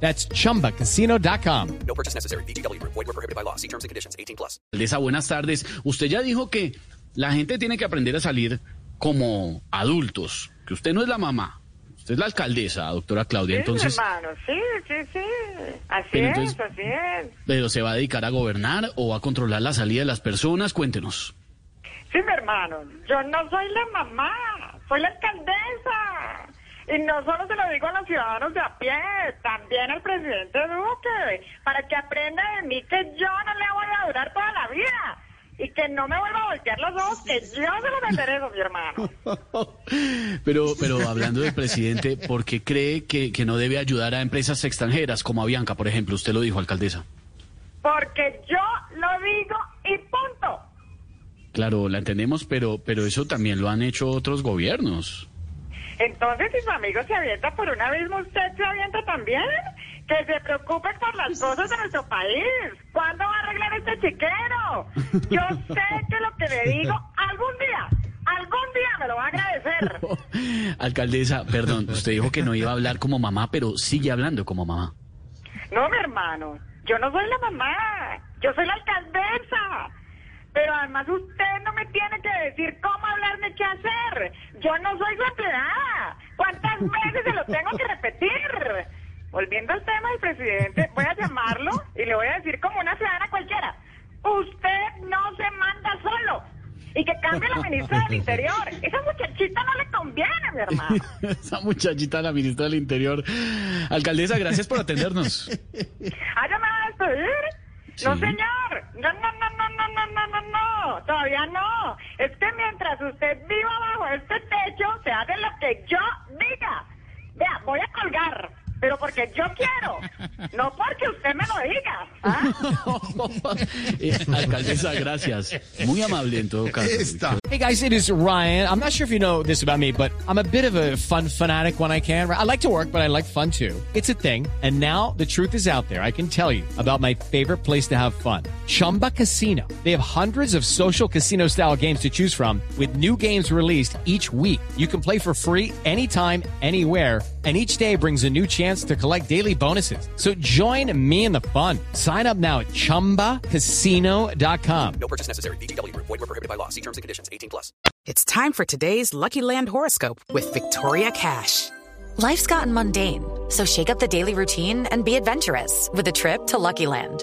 That's chumbacasino.com. No purchase necessary. BGW. Void were prohibited by law. See terms and conditions. 18 plus. Alcaldesa, buenas tardes. Usted ya dijo que la gente tiene que aprender a salir como adultos, que usted no es la mamá, usted es la alcaldesa, doctora Claudia. Sí, Entonces, hermano, sí, sí, sí. Así Pero es, entonces- así es. ¿pero se va a dedicar a gobernar o va a controlar la salida de las personas? Cuéntenos. Sí, mi hermano, yo no soy la mamá, soy la alcaldesa. Y no solo se lo digo a los ciudadanos de a pie, también al presidente Duque, para que aprenda de mí que yo no le voy a durar toda la vida. Y que no me vuelva a voltear los ojos, que yo se los enderezo, mi hermano. Pero, pero hablando del presidente, ¿por qué cree que, que no debe ayudar a empresas extranjeras como Avianca, por ejemplo? Usted lo dijo, alcaldesa. Porque yo lo digo y punto. Claro, la entendemos, pero, pero eso también lo han hecho otros gobiernos. Entonces, si su amigo se avienta por un abismo, ¿usted se avienta también? Que se preocupe por las cosas de nuestro país. ¿Cuándo va a arreglar este chiquero? Yo sé que lo que le digo, algún día, algún día me lo va a agradecer. Alcaldesa, perdón, usted dijo que no iba a hablar como mamá, pero sigue hablando como mamá. No, mi hermano, yo no soy la mamá, yo soy la alcaldesa. Pero además usted no me tiene que decir cómo hablarme qué hacer. Yo no soy su empleada. ¿Cuántas veces se lo tengo que repetir? Volviendo al tema del presidente, voy a llamarlo y le voy a decir como una ciudadana cualquiera. Usted no se manda solo. Y que cambie la ministra del Interior. Esa muchachita no le conviene, mi hermano. Esa muchachita, la ministra del Interior. Alcaldesa, gracias por atendernos. ¿Ah, ya me a despedir? No, señor. No, no, no, no, no, no, no, no, no. Todavía no. Es que mientras usted viva bajo este techo, se hace lo que yo diga. Vea, voy a colgar. Pero porque yo quiero. No porque usted me lo diga. ¿ah? Alcaldesa, gracias. Muy amable en todo caso. Hey guys, it is Ryan. I'm not sure if you know this about me, but I'm a bit of a fun fanatic when I can. I like to work, but I like fun too. It's a thing. And now the truth is out there. I can tell you about my favorite place to have fun. Chumba Casino. They have hundreds of social casino style games to choose from with new games released each week. You can play for free anytime, anywhere. And each day brings a new chance to collect daily bonuses. So join me in the fun. Sign up now at chumbacasino.com. No purchase necessary. BGW. Void were prohibited by law. See terms and conditions. 18 plus. It's time for today's Lucky Land horoscope with Victoria Cash. Life's gotten mundane, so shake up the daily routine and be adventurous with a trip to Lucky Land.